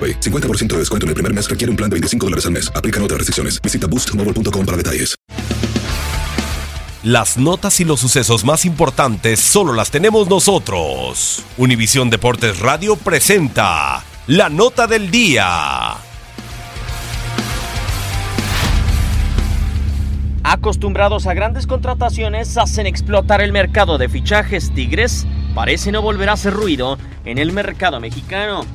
AroPay. 50% de descuento en el primer mes requiere un plan de 25 dólares al mes. Aplican otras restricciones. Visita boostmobile.com para detalles. Las notas y los sucesos más importantes solo las tenemos nosotros. Univisión Deportes Radio presenta la nota del día. Acostumbrados a grandes contrataciones, hacen explotar el mercado de fichajes. Tigres parece no volver a hacer ruido en el mercado mexicano.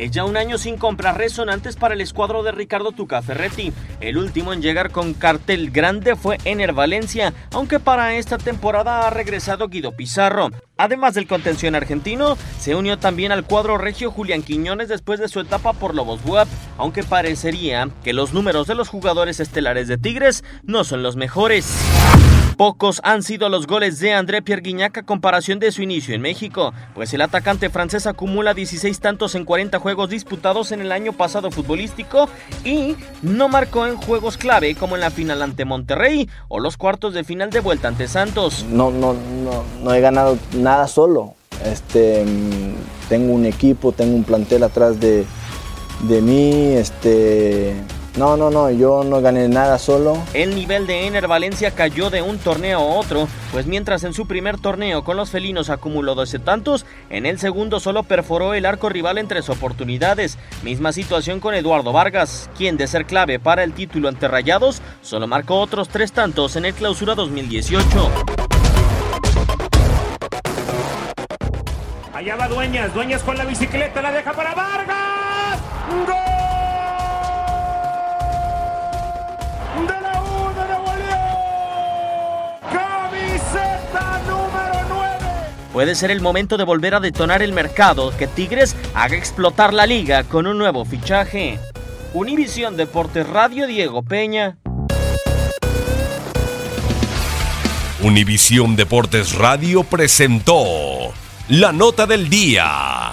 Es ya un año sin compras resonantes para el escuadro de Ricardo Tuca Ferretti. El último en llegar con cartel grande fue Ener Valencia, aunque para esta temporada ha regresado Guido Pizarro. Además del contención argentino, se unió también al cuadro regio Julián Quiñones después de su etapa por Lobos Buap, aunque parecería que los números de los jugadores estelares de Tigres no son los mejores. Pocos han sido los goles de André Pierre Guignac a comparación de su inicio en México, pues el atacante francés acumula 16 tantos en 40 juegos disputados en el año pasado futbolístico y no marcó en juegos clave como en la final ante Monterrey o los cuartos de final de vuelta ante Santos. No, no, no, no he ganado nada solo. Este, mm, tengo un equipo, tengo un plantel atrás de, de mí, este, no, no, no, yo no gané nada solo. El nivel de Ener Valencia cayó de un torneo a otro, pues mientras en su primer torneo con los felinos acumuló 12 tantos, en el segundo solo perforó el arco rival en tres oportunidades. Misma situación con Eduardo Vargas, quien de ser clave para el título ante Rayados, solo marcó otros tres tantos en el clausura 2018. Allá va Dueñas, Dueñas con la bicicleta, la deja para Vargas. ¡Gol! Puede ser el momento de volver a detonar el mercado, que Tigres haga explotar la liga con un nuevo fichaje. Univisión Deportes Radio Diego Peña. Univisión Deportes Radio presentó la nota del día.